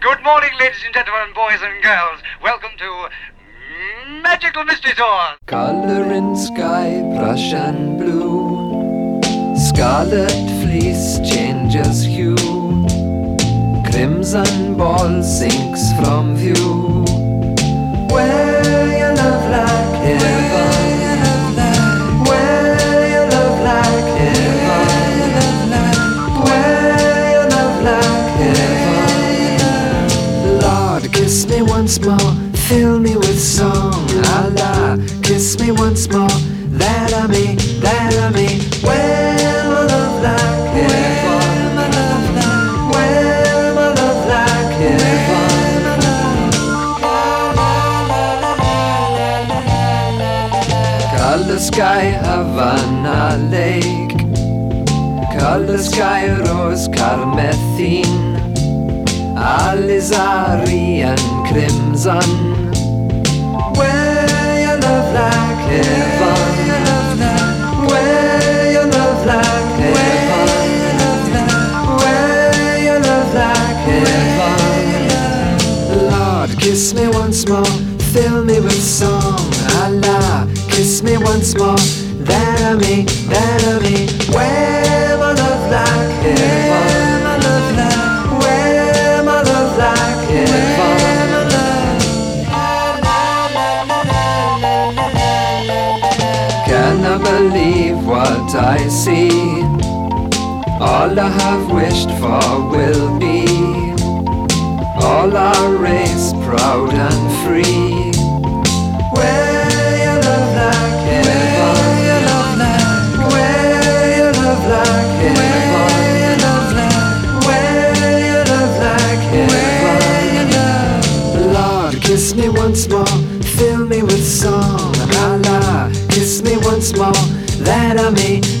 Good morning, ladies and gentlemen, boys and girls. Welcome to Magical Mystery Tour. Color in sky, Prussian blue. Scarlet fleece changes hue. Crimson ball sinks from view. Once more, that I may, that I may. Wear my love like heaven. Wear my love. Color sky, Havana Lake. Color sky, rose carmethine. Alizarin crimson. Kiss me once more, fill me with song. Allah, kiss me once more, that I may, that I may. Wear my love like heaven. I see? All I have wished for will be. All our race proud and free. That I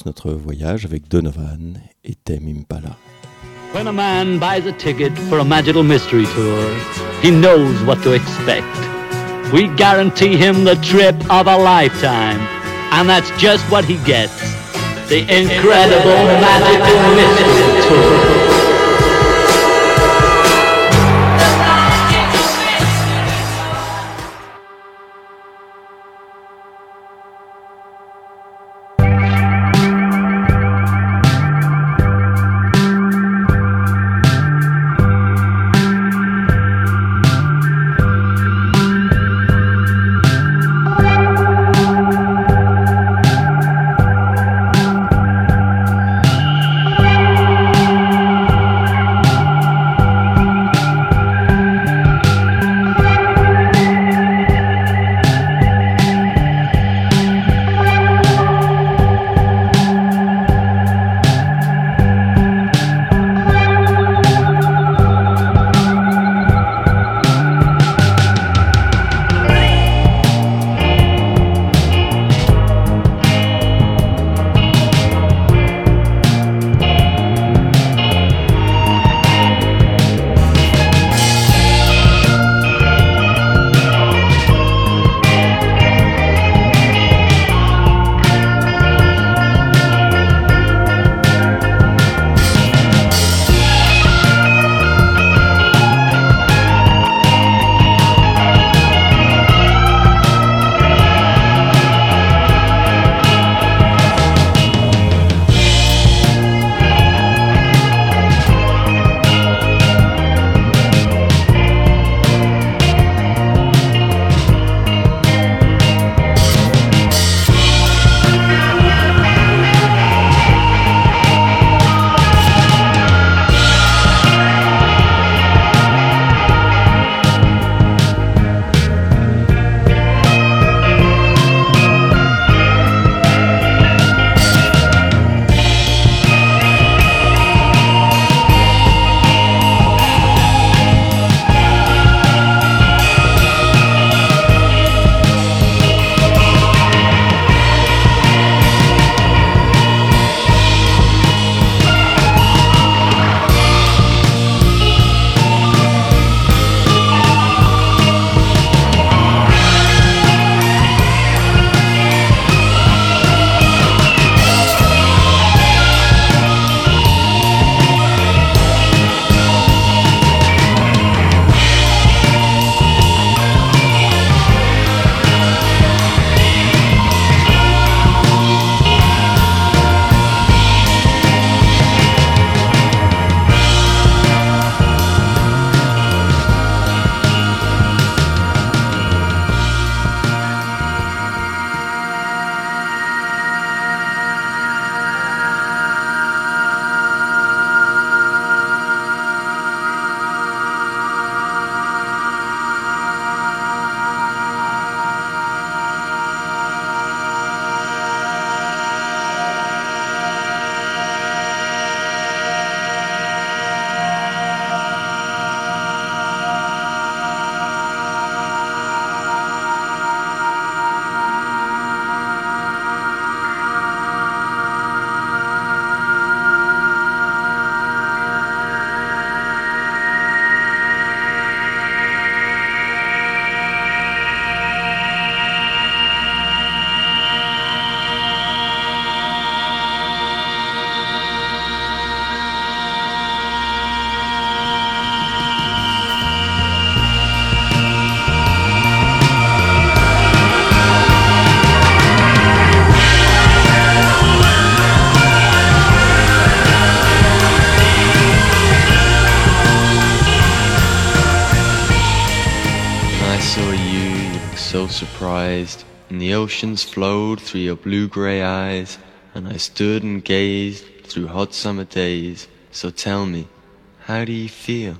recommence notre voyage avec Donovan et Impala. When a man buys a ticket for a magical mystery tour, he knows what to expect. We guarantee him the trip of a lifetime, and that's just what he gets. The incredible magical mystery tour. Oceans flowed through your blue grey eyes, and I stood and gazed through hot summer days. So tell me, how do you feel?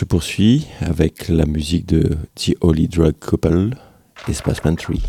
Je poursuis avec la musique de The Holy Drug Couple, Espace Pantry.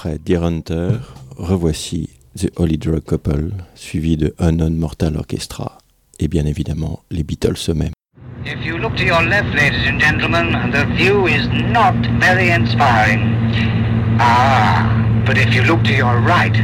après Dear Hunter, revoici The Holy Drug Couple, suivi de Unknown Mortal Orchestra, et bien évidemment les Beatles eux-mêmes. If you look to your left, ladies and gentlemen, the view is not very inspiring. Ah, but if you look to your right...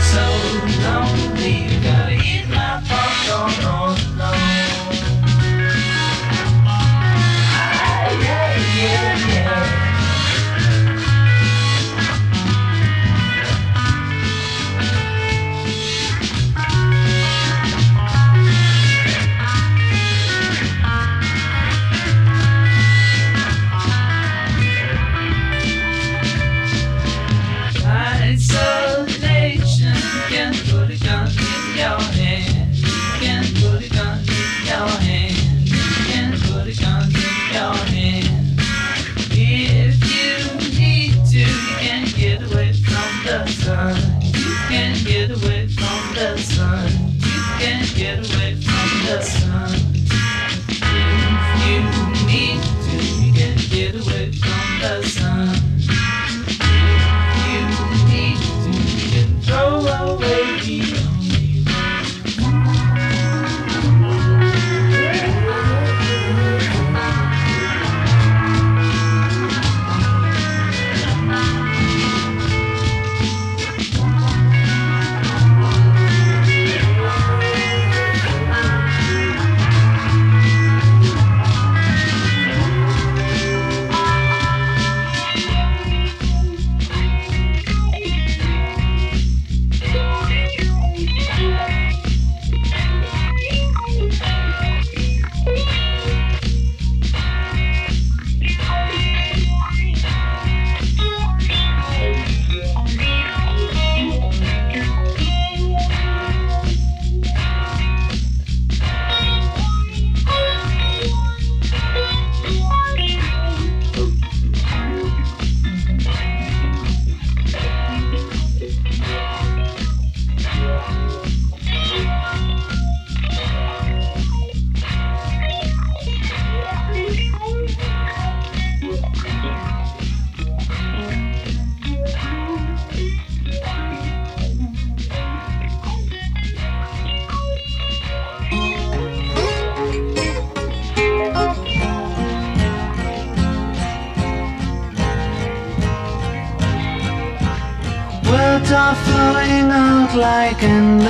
so lonely, gotta eat my popcorn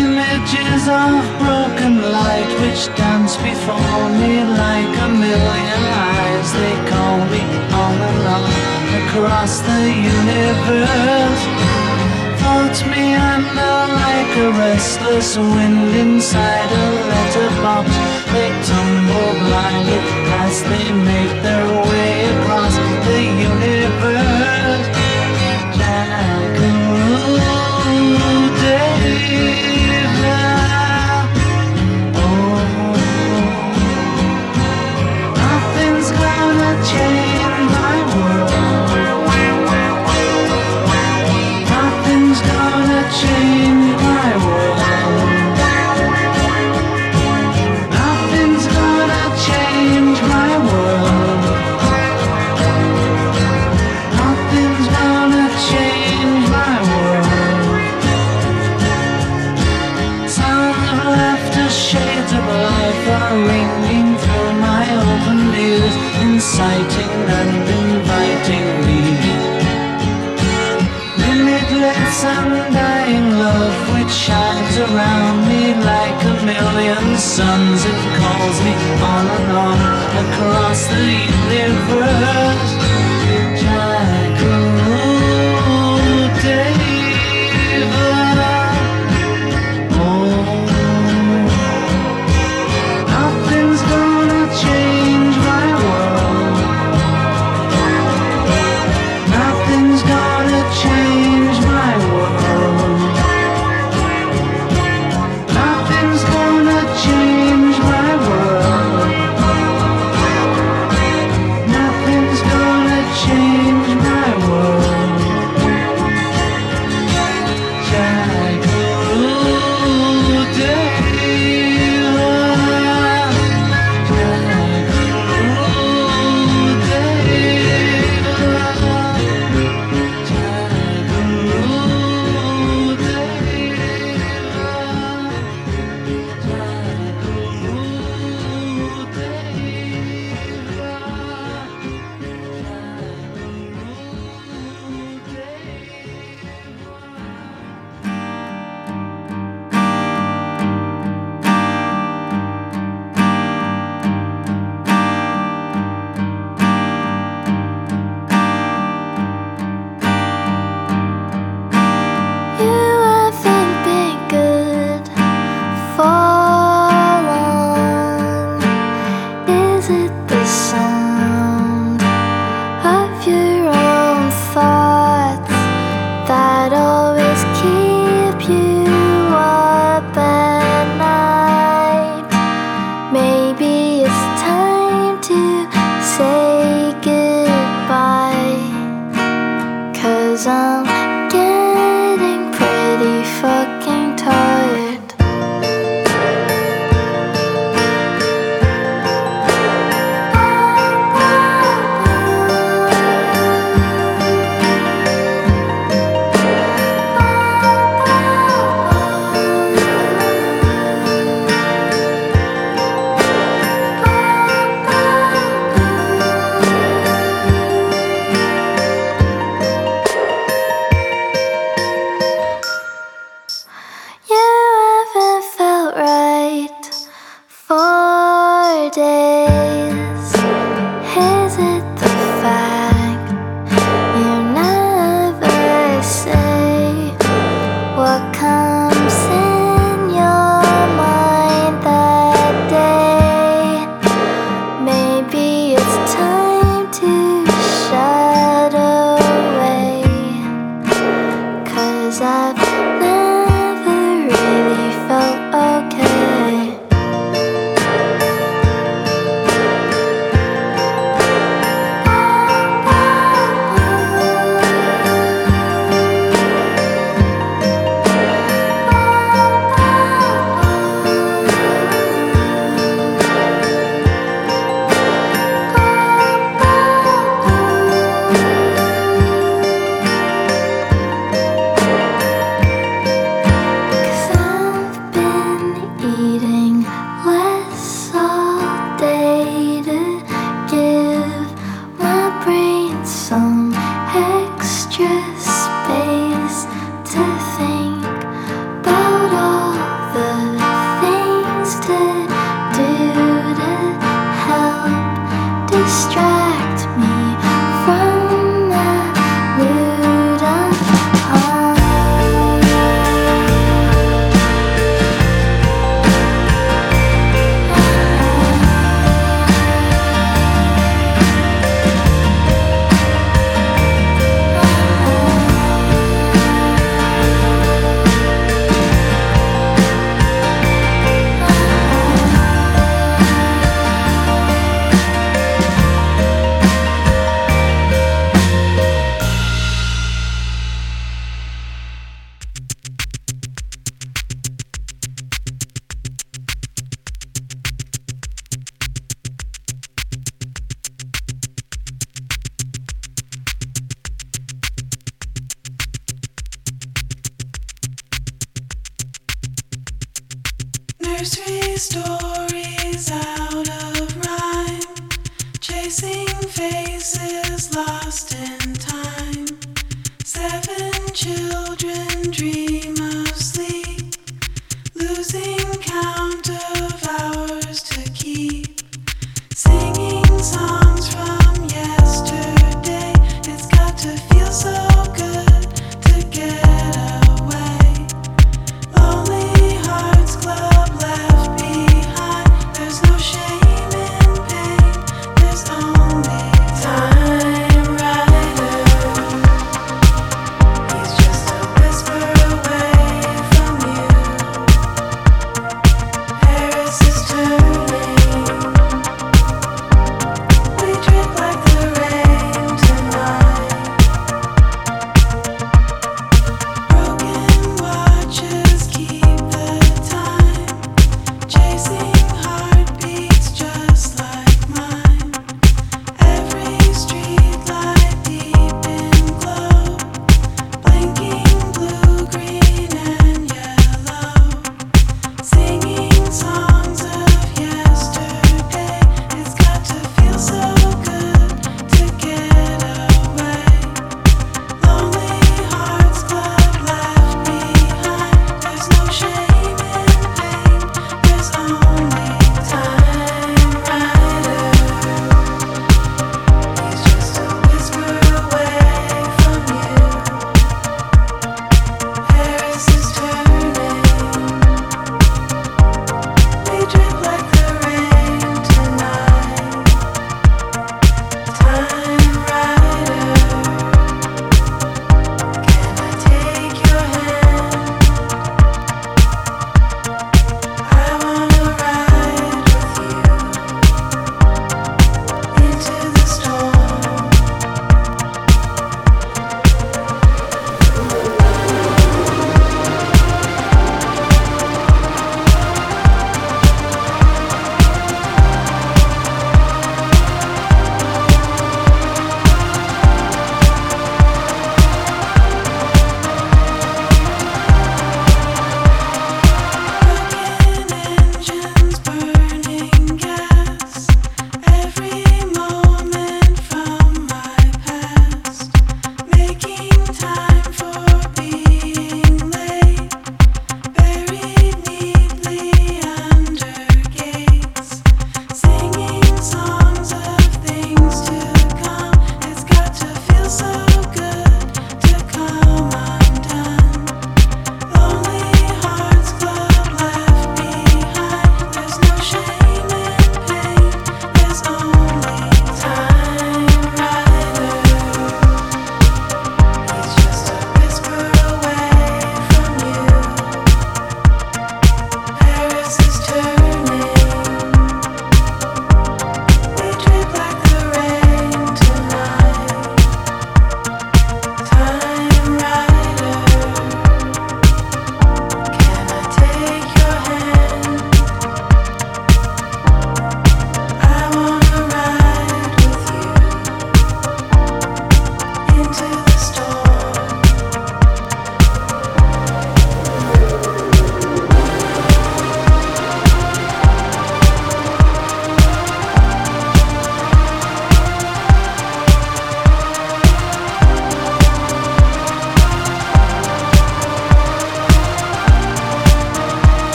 Images of broken light which dance before me like a million eyes. They call me on and on across the universe. Floats me under like a restless wind inside a letterbox. They tumble blindly as they make their way across the universe. David. Oh, suns. It calls me on and on across the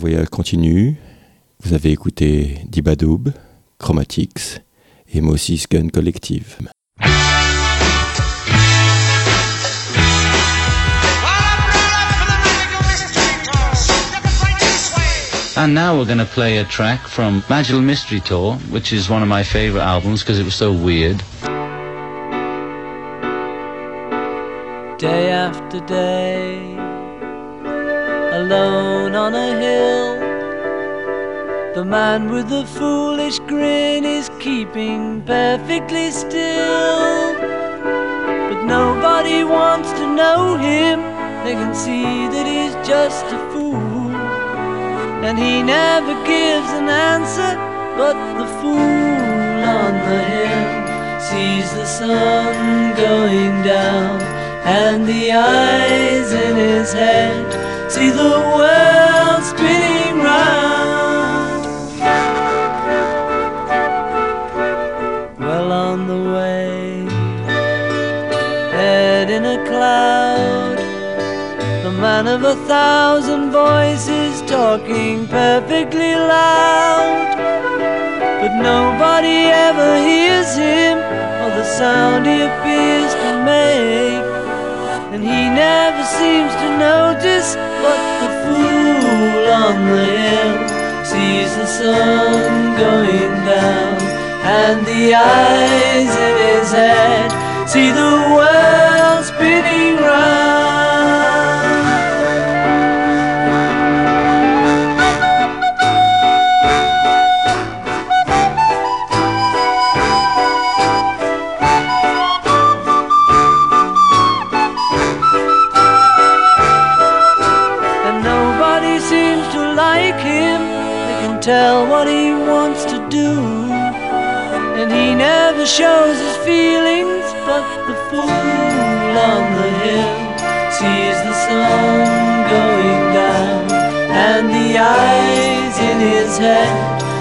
voyage continue. Vous avez écouté Beabadoobe, Chromatics et Moses Gunn Collective. And now we're going to play a track from Magical Mystery Tour, which is one of my favorite albums because it was so weird. day after day, alone on a hill. The man with the foolish grin is keeping perfectly still. But nobody wants to know him, they can see that he's just a fool. And he never gives an answer, but the fool on the hill sees the sun going down and the eyes in his head see the world spinning round. Well on the way, head in a cloud, the man of a thousand voices talking perfectly loud. But nobody ever hears him or the sound he appears to make. And he never seems to notice But the fool on the hill Sees the sun going down And the eyes in his head See the world spinning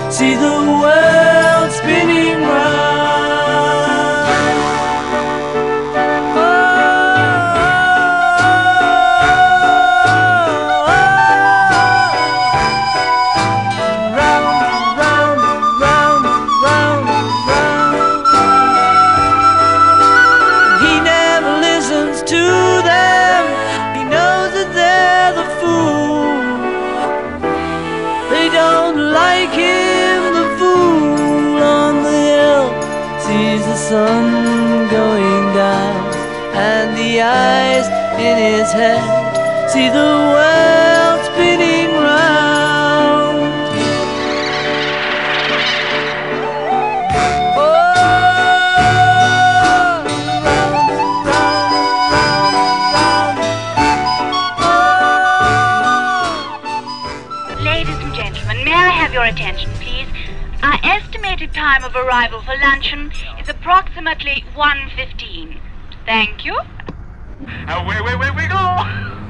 see the world see the world spinning round. Oh, Ladies and gentlemen, may I have your attention, please? Our estimated time of arrival for luncheon is approximately 1.15. Thank you. Away, away, away we go!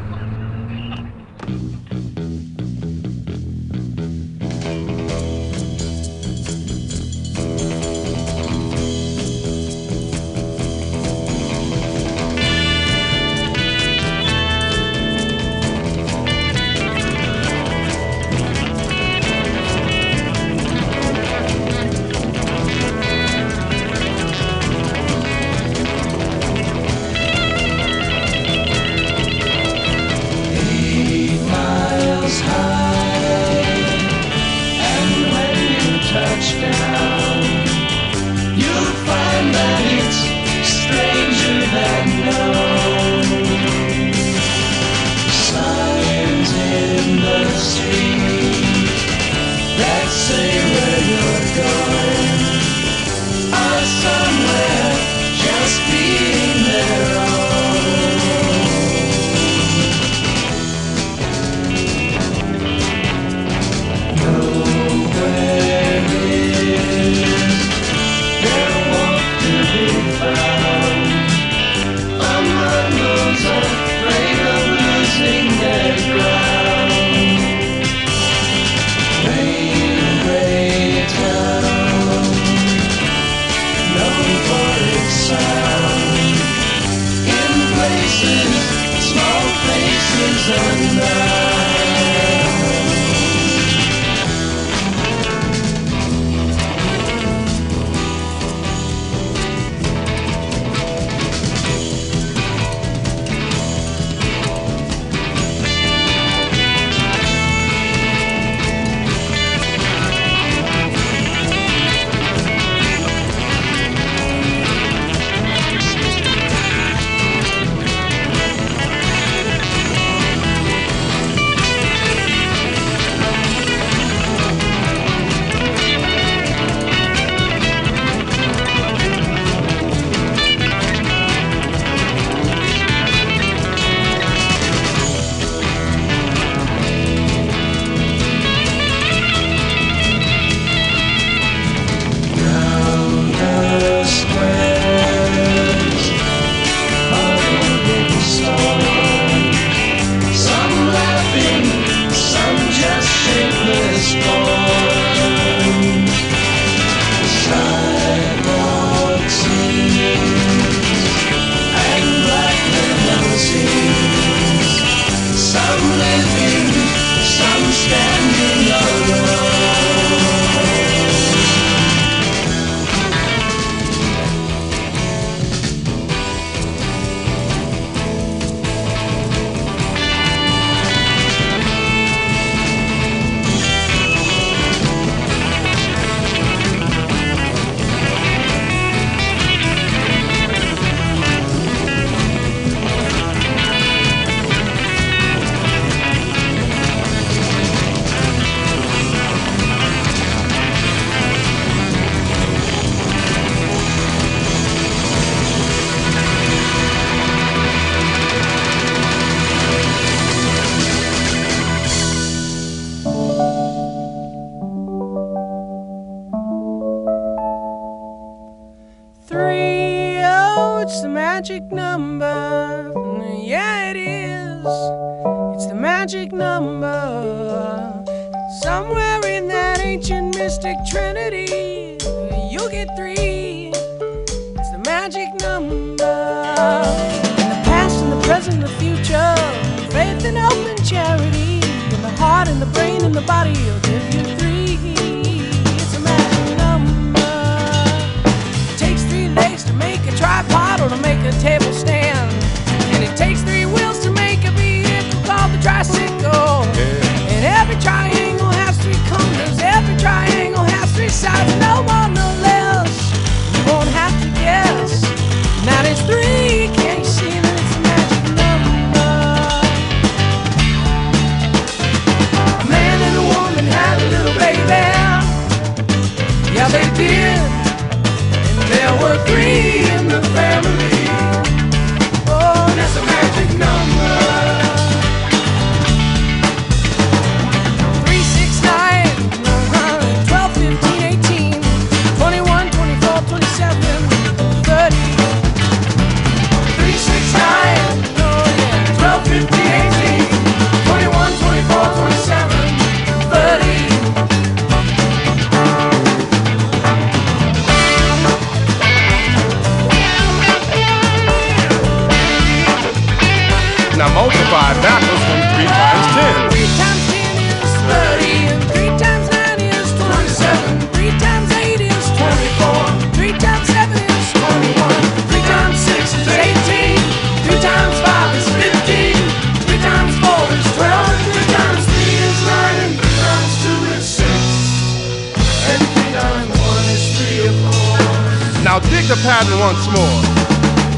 Now multiply backwards from 3 times 10. 3 times 10 is 30. And 3 times 9 is 27. 3 times 8 is 24. 3 times 7 is 21. 3 times 6 is 18. 3 times 5 is 15. 3 times 4 is 12. 3 times 3 is 9. And 3 times 2 is 6. And 3 times 1 is 3 or 4. Now dig the pattern once more.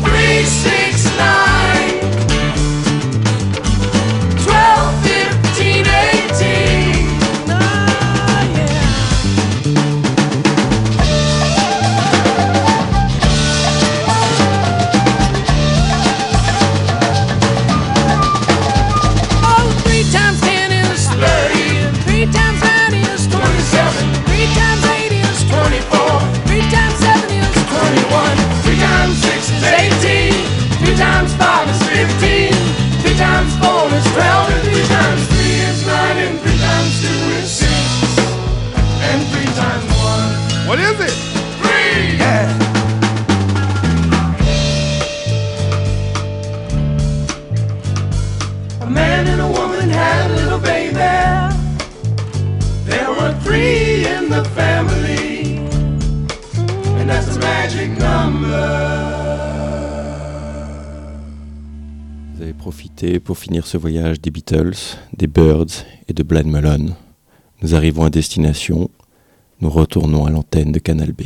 3, pour finir ce voyage des Beatles, des Birds et de Blind Melon. Nous arrivons à destination, nous retournons à l'antenne de Canal B.